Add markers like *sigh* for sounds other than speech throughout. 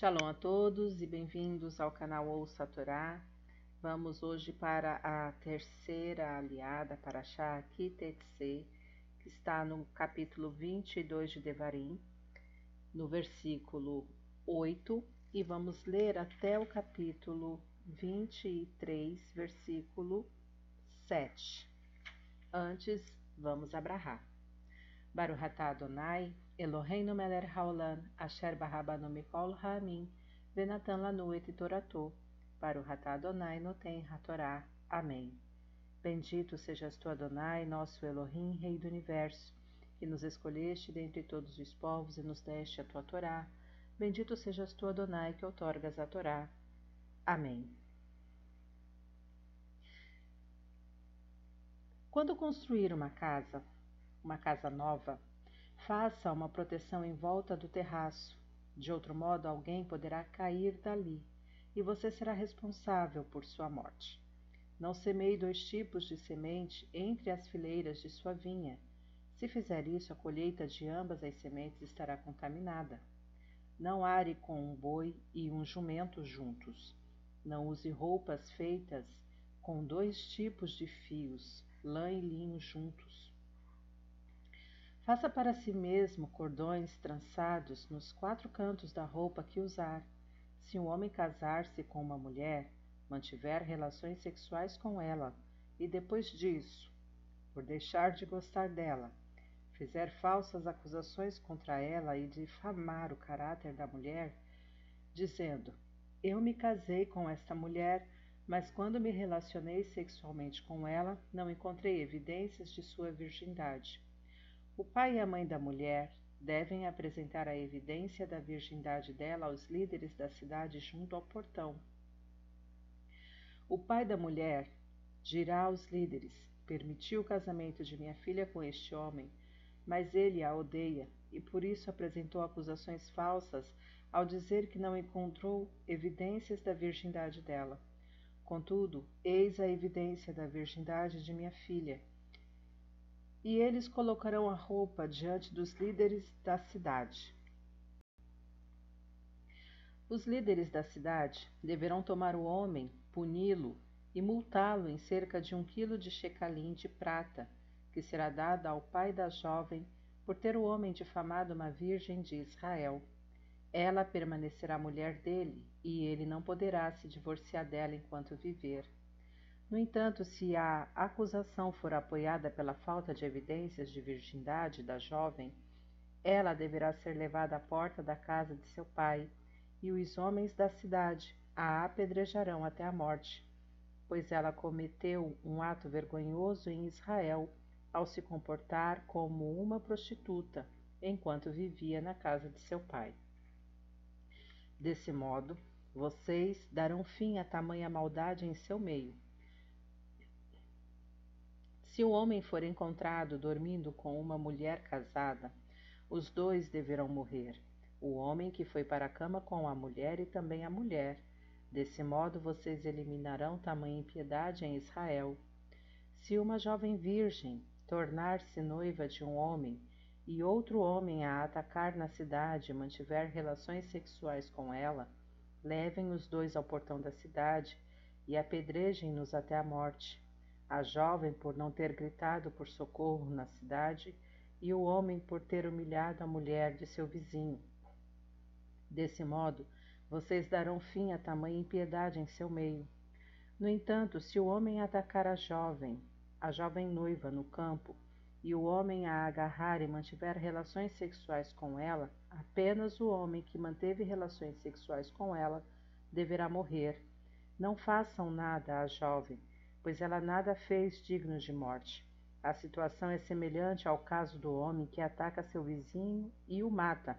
Shalom a todos e bem-vindos ao canal Ouça a Torá. Vamos hoje para a terceira aliada para Shah Kitetse, que está no capítulo 22 de Devarim, no versículo 8, e vamos ler até o capítulo 23, versículo 7. Antes, vamos abrahar. Baruch atah Adonai, Eloheinu melech haolam, asher barabanu mikol ha'amin, venatan lanu et toratou, Baruch atah Adonai noten hatorá. Amém. Bendito sejas tu, Adonai, nosso Elohim, Rei do Universo, que nos escolheste dentre todos os povos e nos deste a tua Torá. Bendito sejas tu, Adonai, que outorgas a Torá. Amém. Quando construir uma casa, uma casa nova, faça uma proteção em volta do terraço. De outro modo, alguém poderá cair dali e você será responsável por sua morte. Não semeie dois tipos de semente entre as fileiras de sua vinha. Se fizer isso, a colheita de ambas as sementes estará contaminada. Não are com um boi e um jumento juntos. Não use roupas feitas com dois tipos de fios, lã e linho juntos. Faça para si mesmo cordões trançados nos quatro cantos da roupa que usar. Se um homem casar-se com uma mulher, mantiver relações sexuais com ela e depois disso, por deixar de gostar dela, fizer falsas acusações contra ela e difamar o caráter da mulher, dizendo: Eu me casei com esta mulher, mas quando me relacionei sexualmente com ela, não encontrei evidências de sua virgindade. O pai e a mãe da mulher devem apresentar a evidência da virgindade dela aos líderes da cidade junto ao portão. O pai da mulher dirá aos líderes: Permiti o casamento de minha filha com este homem, mas ele a odeia e por isso apresentou acusações falsas ao dizer que não encontrou evidências da virgindade dela. Contudo, eis a evidência da virgindade de minha filha e eles colocarão a roupa diante dos líderes da cidade. Os líderes da cidade deverão tomar o homem, puni-lo e multá-lo em cerca de um quilo de shecalim de prata, que será dado ao pai da jovem por ter o homem difamado uma virgem de Israel. Ela permanecerá mulher dele, e ele não poderá se divorciar dela enquanto viver. No entanto, se a acusação for apoiada pela falta de evidências de virgindade da jovem, ela deverá ser levada à porta da casa de seu pai, e os homens da cidade a apedrejarão até a morte, pois ela cometeu um ato vergonhoso em Israel ao se comportar como uma prostituta enquanto vivia na casa de seu pai. Desse modo, vocês darão fim a tamanha maldade em seu meio se o homem for encontrado dormindo com uma mulher casada, os dois deverão morrer, o homem que foi para a cama com a mulher e também a mulher. Desse modo vocês eliminarão tamanha impiedade em Israel. Se uma jovem virgem tornar-se noiva de um homem e outro homem a atacar na cidade e mantiver relações sexuais com ela, levem os dois ao portão da cidade e apedrejem-nos até a morte a jovem por não ter gritado por socorro na cidade, e o homem por ter humilhado a mulher de seu vizinho. Desse modo, vocês darão fim a tamanha impiedade em seu meio. No entanto, se o homem atacar a jovem, a jovem noiva, no campo, e o homem a agarrar e mantiver relações sexuais com ela, apenas o homem que manteve relações sexuais com ela deverá morrer. Não façam nada à jovem, pois ela nada fez digno de morte. A situação é semelhante ao caso do homem que ataca seu vizinho e o mata,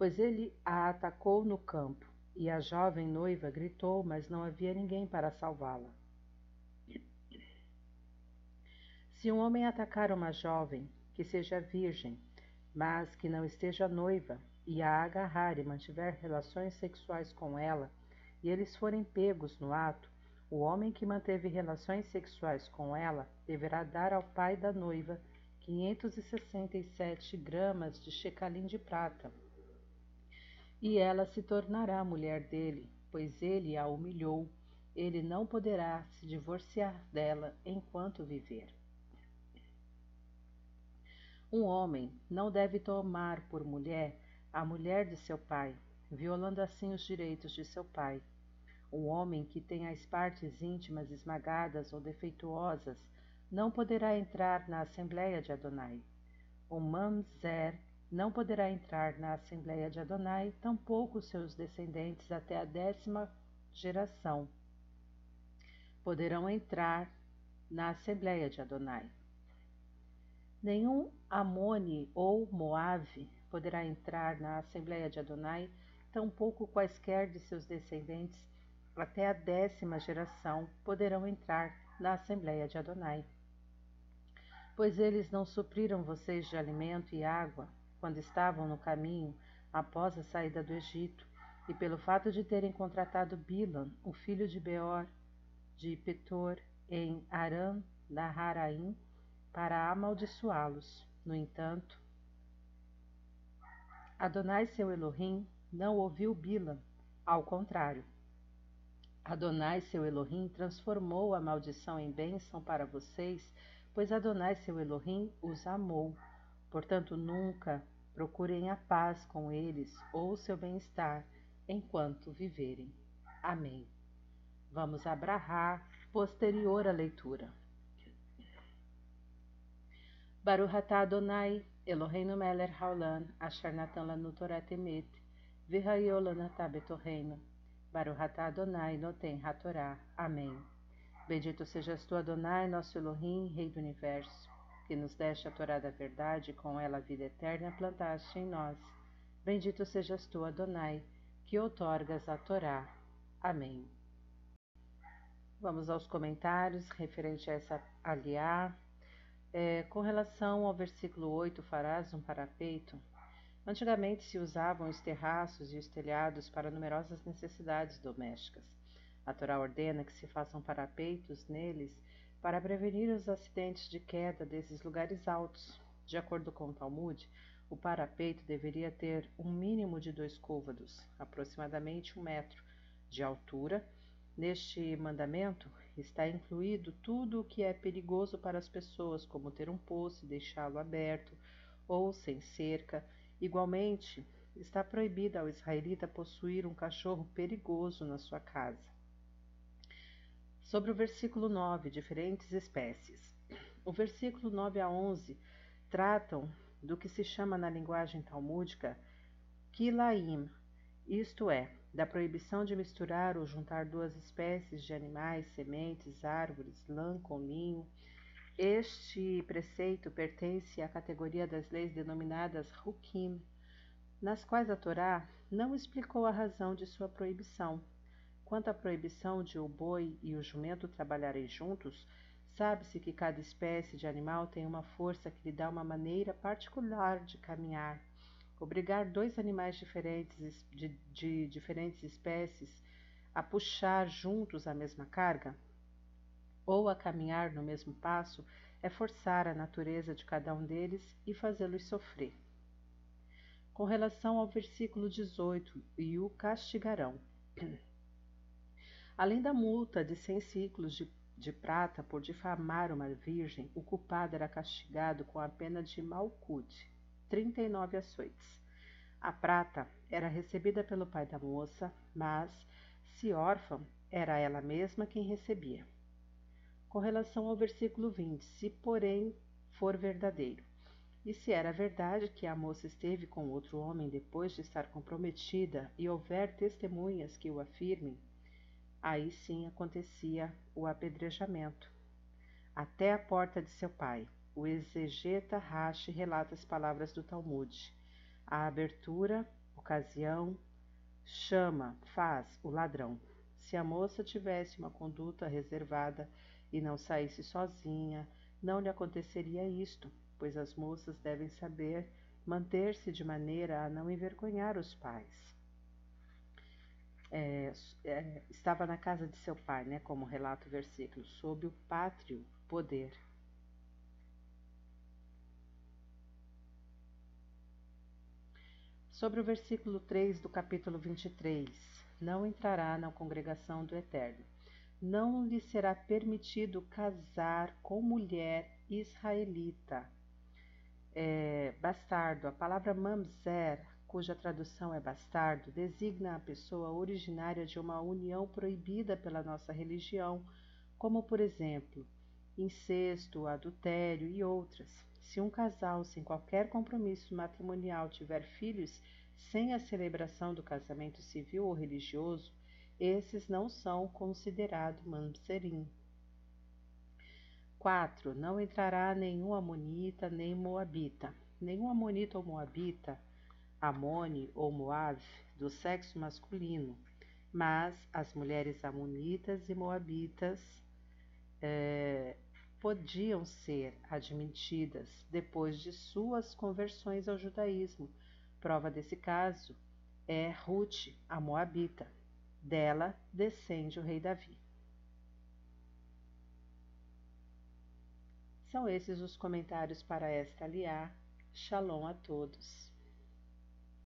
pois ele a atacou no campo, e a jovem noiva gritou, mas não havia ninguém para salvá-la. Se um homem atacar uma jovem que seja virgem, mas que não esteja noiva, e a agarrar e mantiver relações sexuais com ela, e eles forem pegos no ato, o homem que manteve relações sexuais com ela deverá dar ao pai da noiva 567 gramas de shecalim de prata. e ela se tornará mulher dele, pois ele a humilhou. Ele não poderá se divorciar dela enquanto viver. Um homem não deve tomar por mulher a mulher de seu pai, violando assim os direitos de seu pai. Um homem que tem as partes íntimas esmagadas ou defeituosas não poderá entrar na Assembleia de Adonai. O mamzer não poderá entrar na Assembleia de Adonai, tampouco seus descendentes até a décima geração poderão entrar na Assembleia de Adonai. Nenhum Amone ou Moave poderá entrar na Assembleia de Adonai, tampouco quaisquer de seus descendentes até a décima geração poderão entrar na Assembleia de Adonai. Pois eles não supriram vocês de alimento e água quando estavam no caminho após a saída do Egito, e pelo fato de terem contratado Bilam, o filho de Beor, de Petor, em Aram Naharaim, para amaldiçoá-los. No entanto, Adonai seu Elohim não ouviu Bilam, ao contrário. Adonai seu Elohim transformou a maldição em bênção para vocês, pois Adonai seu Elohim os amou. Portanto, nunca procurem a paz com eles ou seu bem-estar enquanto viverem. Amém. Vamos abrahar posterior à leitura. Baruch Adonai, Eloheinu melech haolam, asher natan lanu Torah temet, atah Adonai, noten hatorá. Amém. Bendito sejas tu, Adonai, nosso Elohim, Rei do Universo que nos deste a Torá da verdade, com ela a vida eterna plantaste em nós. Bendito sejas tu, Adonai, que outorgas a Torá. Amém. Vamos aos comentários referente a essa aliá. É, com relação ao versículo 8, farás um parapeito. Antigamente se usavam os terraços e os telhados para numerosas necessidades domésticas. A Torá ordena que se façam parapeitos neles para prevenir os acidentes de queda desses lugares altos. De acordo com o Talmud, o parapeito deveria ter um mínimo de dois côvados, aproximadamente um metro, de altura. Neste mandamento está incluído tudo o que é perigoso para as pessoas, como ter um poço e deixá-lo aberto, ou sem cerca. Igualmente, está proibido ao israelita possuir um cachorro perigoso na sua casa. Sobre o versículo 9, diferentes espécies. O versículo 9 a 11 tratam do que se chama na linguagem talmúdica kilaim, isto é, da proibição de misturar ou juntar duas espécies de animais, sementes, árvores, lã com linho. Este preceito pertence à categoria das leis denominadas Hukim, nas quais a Torá não explicou a razão de sua proibição, Quanto à proibição de o boi e o jumento trabalharem juntos, sabe-se que cada espécie de animal tem uma força que lhe dá uma maneira particular de caminhar. Obrigar dois animais diferentes de, de diferentes espécies a puxar juntos a mesma carga ou a caminhar no mesmo passo é forçar a natureza de cada um deles e fazê-los sofrer. Com relação ao versículo 18, e o castigarão. *clears throat* Além da multa de cem ciclos de, de prata por difamar uma virgem, o culpado era castigado com a pena de malcude, trinta e nove açoites. A prata era recebida pelo pai da moça, mas, se órfã, era ela mesma quem recebia. Com relação ao versículo 20, se porém for verdadeiro, e se era verdade que a moça esteve com outro homem depois de estar comprometida e houver testemunhas que o afirmem, Aí sim acontecia o apedrejamento. Até a porta de seu pai. O exegeta Rashi relata as palavras do Talmud. A abertura, ocasião, chama, faz o ladrão. Se a moça tivesse uma conduta reservada e não saísse sozinha, não lhe aconteceria isto, pois as moças devem saber manter-se de maneira a não envergonhar os pais é, é, estava na casa de seu pai, né, como relata o versículo, sob o pátrio poder. Sobre o versículo 3 do capítulo 23: Não entrará na congregação do Eterno. Não lhe será permitido casar com mulher israelita. É, bastardo. A palavra mamzer, cuja tradução é bastardo, designa a pessoa originária de uma união proibida pela nossa religião, como por exemplo, incesto, adultério e outras. Se um casal sem qualquer compromisso matrimonial tiver filhos sem a celebração do casamento civil ou religioso, esses não são considerados mamzerim. 4. Não entrará nenhum amonita nem moabita. Nenhum amonita ou moabita, amone ou moab, do sexo masculino, mas as mulheres amonitas e moabitas é, podiam ser admitidas depois de suas conversões ao judaísmo. Prova desse caso é Ruth, a Moabita. Dela descende o rei Davi. São esses os comentários para esta aliá. Shalom a todos.